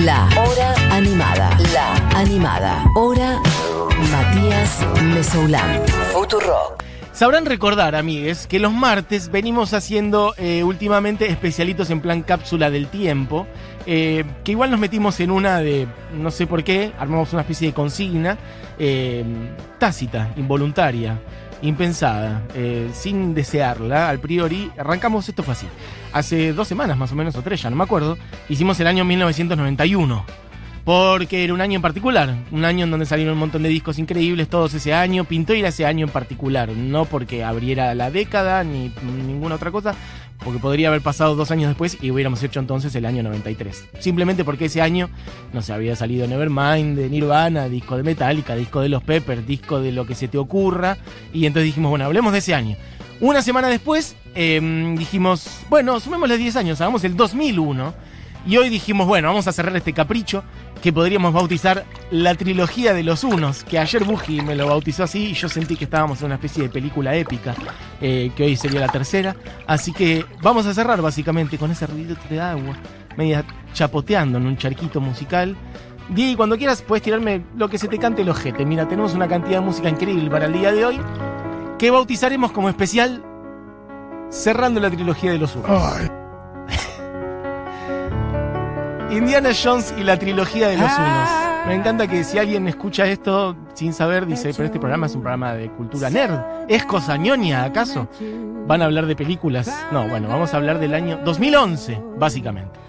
La Hora Animada. La Animada. Hora Matías Mesoulán. Futurock. Sabrán recordar, amigues, que los martes venimos haciendo eh, últimamente especialitos en plan cápsula del tiempo, eh, que igual nos metimos en una de, no sé por qué, armamos una especie de consigna eh, tácita, involuntaria, impensada, eh, sin desearla, al priori, arrancamos, esto fue así, hace dos semanas más o menos, o tres, ya no me acuerdo, hicimos el año 1991 porque era un año en particular, un año en donde salieron un montón de discos increíbles todos ese año, pintó ir a ese año en particular, no porque abriera la década ni ninguna otra cosa, porque podría haber pasado dos años después y hubiéramos hecho entonces el año 93. Simplemente porque ese año, no sé, había salido Nevermind de Nirvana, disco de Metallica, disco de los Peppers, disco de lo que se te ocurra, y entonces dijimos, bueno, hablemos de ese año. Una semana después eh, dijimos, bueno, sumémosle 10 años, hagamos el 2001. Y hoy dijimos, bueno, vamos a cerrar este capricho que podríamos bautizar la trilogía de los unos, que ayer Buji me lo bautizó así y yo sentí que estábamos en una especie de película épica, eh, que hoy sería la tercera. Así que vamos a cerrar básicamente con ese ruido de agua, media chapoteando en un charquito musical. Di, cuando quieras puedes tirarme lo que se te cante el ojete. Mira, tenemos una cantidad de música increíble para el día de hoy, que bautizaremos como especial cerrando la trilogía de los unos. Indiana Jones y la trilogía de los unos. Me encanta que si alguien escucha esto sin saber, dice, pero este programa es un programa de cultura nerd. ¿Es cosa ñoña, acaso? ¿Van a hablar de películas? No, bueno, vamos a hablar del año 2011, básicamente.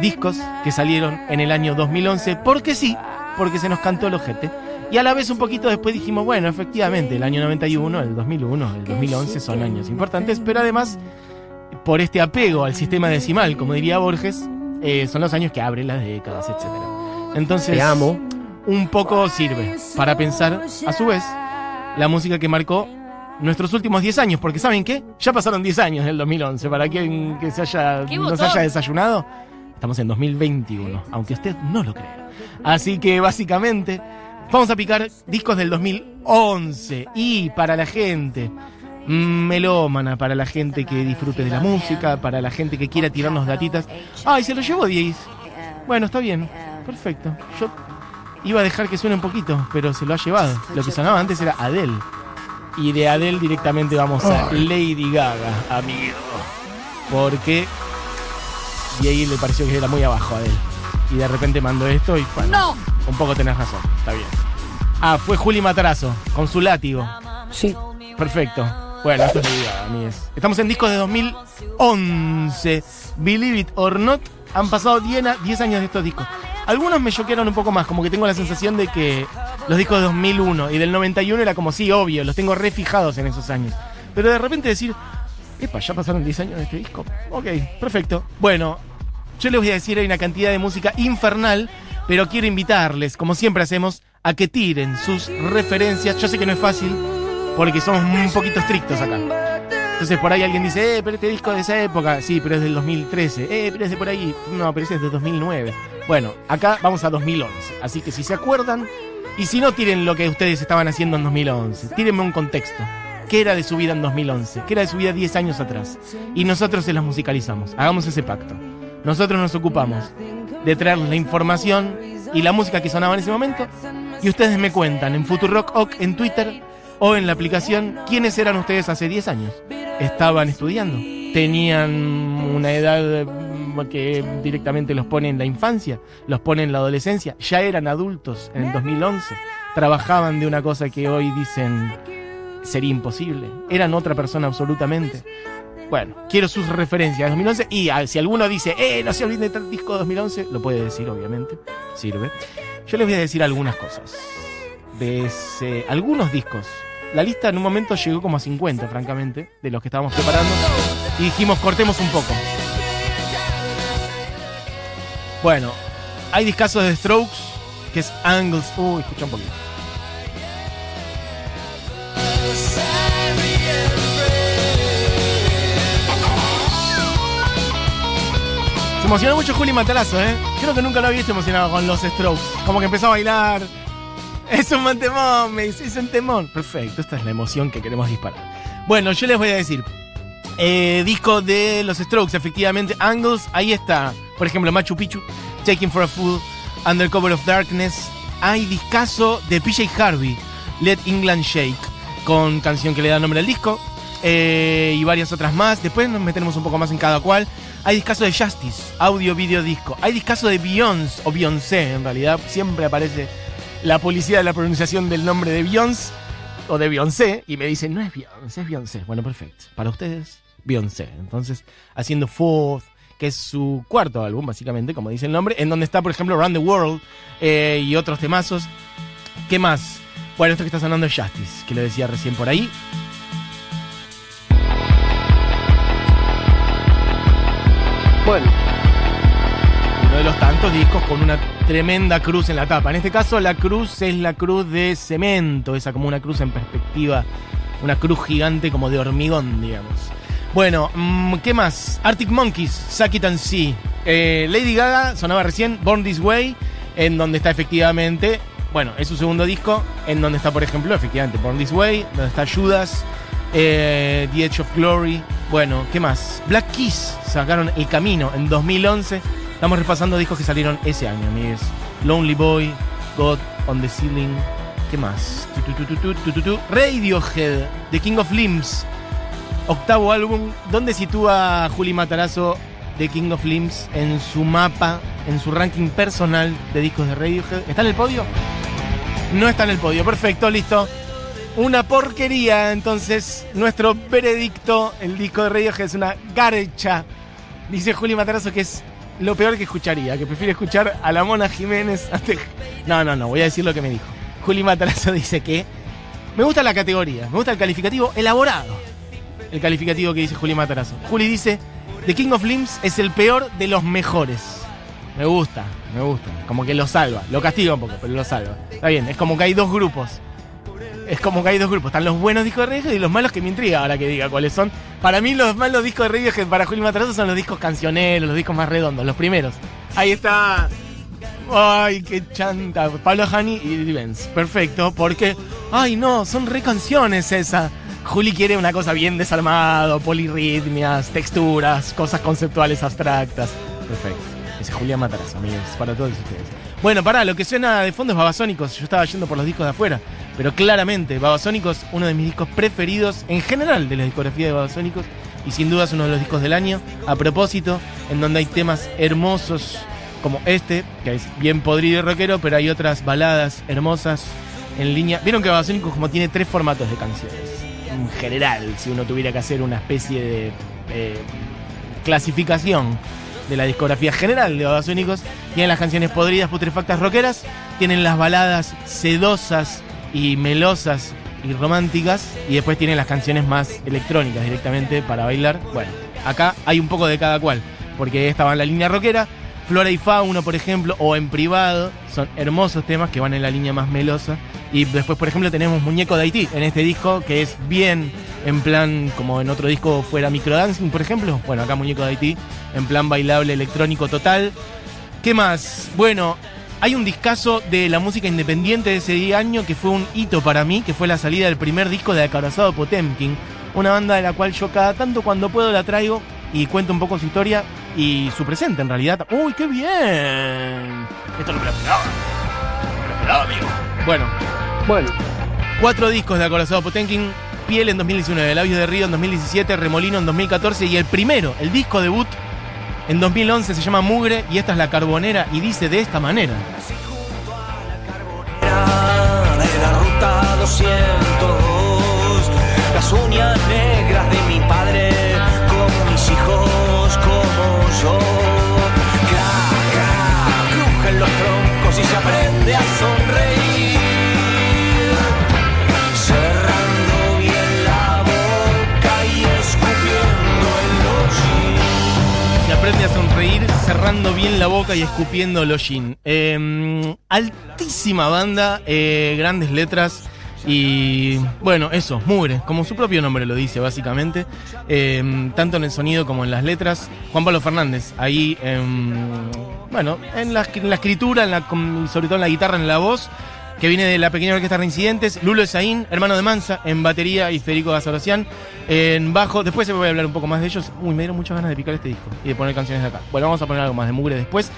Discos que salieron en el año 2011, porque sí, porque se nos cantó el ojete. Y a la vez un poquito después dijimos, bueno, efectivamente, el año 91, el 2001, el 2011 son años importantes, pero además, por este apego al sistema decimal, como diría Borges, eh, son los años que abren las décadas, etc. Entonces, Te amo. un poco sirve para pensar, a su vez, la música que marcó nuestros últimos 10 años, porque ¿saben qué? Ya pasaron 10 años del 2011, para quien que se haya, ¿Qué no se botón? haya desayunado, estamos en 2021, aunque usted no lo crea. Así que básicamente vamos a picar discos del 2011 y para la gente melómana, para la gente que disfrute de la música, para la gente que quiera tirarnos datitas. Ay, se lo llevó 10. Bueno, está bien. Perfecto. Yo iba a dejar que suene un poquito, pero se lo ha llevado. Lo que sonaba antes era Adele. Y de Adele directamente vamos a Lady Gaga, amigo. Porque y ahí le pareció que era muy abajo a Adele. Y de repente mandó esto y bueno, ¡No! un poco tenés razón, está bien. Ah, fue Juli Matarazo, con su látigo. Sí. Perfecto. Bueno, esto es Lady Gaga, amigues. Estamos en discos de 2011. Believe it or not, han pasado 10 a- 10 años de estos discos. Algunos me choquearon un poco más, como que tengo la sensación de que los discos de 2001 y del 91 era como, sí, obvio, los tengo refijados en esos años. Pero de repente decir, epa, ya pasaron 10 años de este disco. Ok, perfecto. Bueno, yo les voy a decir, hay una cantidad de música infernal, pero quiero invitarles, como siempre hacemos, a que tiren sus referencias. Yo sé que no es fácil, porque somos un poquito estrictos acá. Entonces por ahí alguien dice, eh, pero este disco de esa época. Sí, pero es del 2013. Eh, pero es de por ahí. No, pero ese es de 2009. Bueno, acá vamos a 2011. Así que si se acuerdan, y si no, tiren lo que ustedes estaban haciendo en 2011. Tírenme un contexto. ¿Qué era de su vida en 2011? ¿Qué era de su vida 10 años atrás? Y nosotros se las musicalizamos. Hagamos ese pacto. Nosotros nos ocupamos de traer la información y la música que sonaba en ese momento. Y ustedes me cuentan en Futurock Oc en Twitter o en la aplicación quiénes eran ustedes hace 10 años. Estaban estudiando, tenían una edad mm, que directamente los pone en la infancia, los pone en la adolescencia, ya eran adultos en el 2011, trabajaban de una cosa que hoy dicen sería imposible, eran otra persona absolutamente. Bueno, quiero sus referencias de 2011 y ah, si alguno dice, eh, no se olviden de tal disco de 2011, lo puede decir, obviamente, sirve. Yo les voy a decir algunas cosas de ese- algunos discos. La lista en un momento llegó como a 50, francamente, de los que estábamos preparando. Y dijimos, cortemos un poco. Bueno, hay discazos de Strokes, que es Angles. Uy, escucha un poquito. Se emocionó mucho Juli Matarazo, ¿eh? Creo que nunca lo había visto emocionado con los Strokes. Como que empezó a bailar. Es un temón, me dice, es un temón. Perfecto, esta es la emoción que queremos disparar. Bueno, yo les voy a decir. eh, disco de los Strokes, efectivamente. Angles, ahí está. Por ejemplo, Machu Picchu. Taking for a Fool, Under Cover of Darkness. Hay discazo de PJ Harvey, Let England Shake, con canción que le da nombre al disco. eh, y varias otras más. Después nos metemos un poco más en cada cual. Hay discazo de Justice, audio, video, disco. Hay discazo de Beyoncé, o Beyoncé, en realidad. Siempre aparece la policía de la pronunciación del nombre de Beyoncé, o de Beyoncé, y me dicen, no es Beyoncé, es Beyoncé. Bueno, perfecto. Para ustedes, Beyoncé. Entonces, haciendo Fourth, que es su cuarto álbum, básicamente, como dice el nombre, en donde está, por ejemplo, Around the World eh, y otros temazos. ¿Qué más? Bueno, esto que está sonando es Justice, que lo decía recién por ahí. Bueno, Uno de los tantos discos con una tremenda cruz en la tapa. En este caso, la cruz es la cruz de cemento, esa como una cruz en perspectiva, una cruz gigante como de hormigón, digamos. Bueno, mm, ¿qué más? Arctic Monkeys, Suck It and See. Eh, Lady Gaga sonaba recién Born This Way, en donde está efectivamente, bueno, es su segundo disco, en donde está, por ejemplo, efectivamente, Born This Way, donde está Judas, eh, The Edge of Glory. Bueno, ¿qué más? Black Keys sacaron El Camino en 2011. Estamos repasando discos que salieron ese año, amigues. Lonely Boy, God on the Ceiling. ¿Qué más? Radiohead, The King of Limbs. Octavo álbum. ¿Dónde sitúa Juli Matarazo The King of Limbs en su mapa, en su ranking personal de discos de Radiohead? ¿Está en el podio? No está en el podio. Perfecto, listo. Una porquería, entonces nuestro veredicto, el disco de Radiohead es una garcha. Dice Juli Matarazo que es lo peor que escucharía, que prefiere escuchar a la Mona Jiménez antes... No, no, no, voy a decir lo que me dijo. Juli Matarazo dice que me gusta la categoría, me gusta el calificativo elaborado. El calificativo que dice Juli Matarazo. Juli dice, The King of Limbs es el peor de los mejores. Me gusta, me gusta. Como que lo salva. Lo castiga un poco, pero lo salva. Está bien, es como que hay dos grupos. Es como que hay dos grupos. Están los buenos discos de Radiohead y los malos que me intriga ahora que diga cuáles son. Para mí los malos discos de Radiohead para Julio Matarazo son los discos cancioneros, los discos más redondos, los primeros. Ahí está. Ay, qué chanta. Pablo Hani y Vivens. Perfecto, porque. Ay, no, son re canciones esa. Juli quiere una cosa bien desarmado, polirritmias, texturas, cosas conceptuales abstractas. Perfecto. Ese es Julián Matarazzo, amigos, para todos ustedes. Bueno, pará, lo que suena de fondo es Babasónicos. Yo estaba yendo por los discos de afuera. Pero claramente, Babasónicos, uno de mis discos preferidos en general de la discografía de Babasónicos. Y sin duda es uno de los discos del año. A propósito, en donde hay temas hermosos como este, que es bien podrido y rockero, pero hay otras baladas hermosas en línea. Vieron que Babasónicos como tiene tres formatos de canciones. En general, si uno tuviera que hacer una especie de eh, clasificación de la discografía general de Babasónicos, tienen las canciones podridas, putrefactas, rockeras, tienen las baladas sedosas y melosas y románticas, y después tienen las canciones más electrónicas directamente para bailar. Bueno, acá hay un poco de cada cual, porque esta va en la línea rockera, Flora y Fauno, por ejemplo, o en privado, son hermosos temas que van en la línea más melosa. Y después, por ejemplo, tenemos Muñeco de Haití en este disco, que es bien en plan, como en otro disco fuera microdancing, por ejemplo. Bueno, acá Muñeco de Haití, en plan bailable electrónico total. ¿Qué más? Bueno, hay un discazo de la música independiente de ese año que fue un hito para mí, que fue la salida del primer disco de Acorazado Potemkin, una banda de la cual yo cada tanto cuando puedo la traigo y cuento un poco su historia y su presente en realidad. ¡Uy, qué bien! Esto no me lo esperaba. No me lo esperaba, amigo. Bueno, bueno, cuatro discos de Acorazado Potemkin. Piel en 2019, Labios de Río en 2017, Remolino en 2014 y el primero, el disco debut en 2011 se llama Mugre y esta es la Carbonera y dice de esta manera. de la ruta 202 Las uñas negras de mi padre Como mis hijos, como yo Crack, crack, crujen los troncos y se aprende a sonreír cerrando bien la boca y escupiendo el hollín. Eh, altísima banda, eh, grandes letras y bueno, eso, mugre, como su propio nombre lo dice básicamente, eh, tanto en el sonido como en las letras. Juan Pablo Fernández, ahí, em, bueno, en la, en la escritura, en sobre todo en la guitarra, en la voz, que viene de la pequeña orquesta Reincidentes, Lulo Esaín, hermano de Mansa, en batería y Federico Gazarocián, en bajo. Después se voy a hablar un poco más de ellos. Uy, me dieron muchas ganas de picar este disco y de poner canciones de acá. Bueno, vamos a poner algo más de mugre después.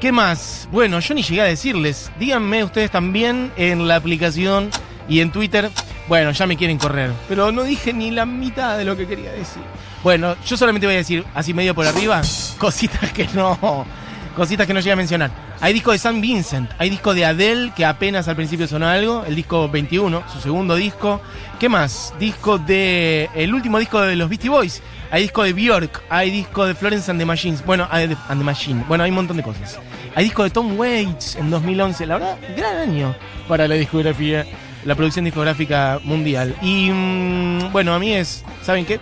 ¿Qué más? Bueno, yo ni llegué a decirles. Díganme ustedes también en la aplicación y en Twitter. Bueno, ya me quieren correr. Pero no dije ni la mitad de lo que quería decir. Bueno, yo solamente voy a decir, así medio por arriba, cositas que no. Cositas que no llegué a mencionar. Hay disco de San Vincent, hay disco de Adele, que apenas al principio sonó algo, el disco 21, su segundo disco. ¿Qué más? Disco de. El último disco de los Beastie Boys. Hay disco de Bjork, hay disco de Florence and the Machines. Bueno, and the Machine. Bueno, hay un montón de cosas. Hay disco de Tom Waits en 2011. La verdad, gran año para la discografía, la producción discográfica mundial. Y mm, bueno, a mí es. ¿Saben qué?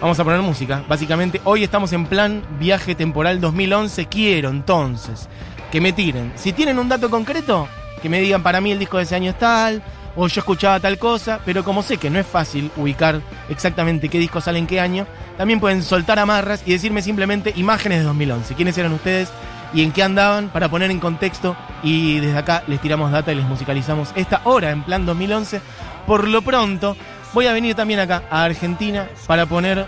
Vamos a poner música. Básicamente, hoy estamos en plan viaje temporal 2011. Quiero entonces que me tiren. Si tienen un dato concreto, que me digan para mí el disco de ese año es tal, o yo escuchaba tal cosa, pero como sé que no es fácil ubicar exactamente qué disco sale en qué año, también pueden soltar amarras y decirme simplemente imágenes de 2011. ¿Quiénes eran ustedes y en qué andaban para poner en contexto? Y desde acá les tiramos data y les musicalizamos esta hora en plan 2011. Por lo pronto, voy a venir también acá a Argentina para poner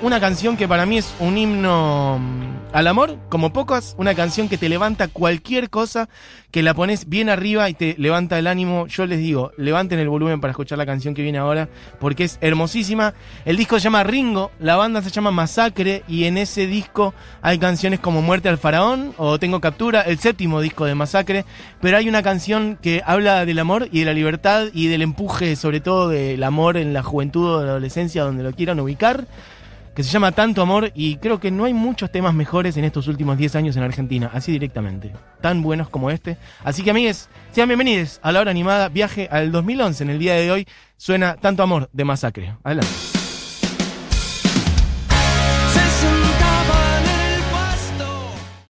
una canción que para mí es un himno mm, al amor, como pocas, una canción que te levanta cualquier cosa, que la pones bien arriba y te levanta el ánimo. Yo les digo, levanten el volumen para escuchar la canción que viene ahora, porque es hermosísima. El disco se llama Ringo, la banda se llama Masacre, y en ese disco hay canciones como Muerte al Faraón o Tengo Captura, el séptimo disco de Masacre, pero hay una canción que habla del amor y de la libertad y del empuje, sobre todo del amor en la juventud o la adolescencia, donde lo quieran ubicar que se llama Tanto Amor y creo que no hay muchos temas mejores en estos últimos 10 años en Argentina, así directamente, tan buenos como este. Así que amigues, sean bienvenidos a la hora animada Viaje al 2011. En el día de hoy suena Tanto Amor de Masacre. Adelante.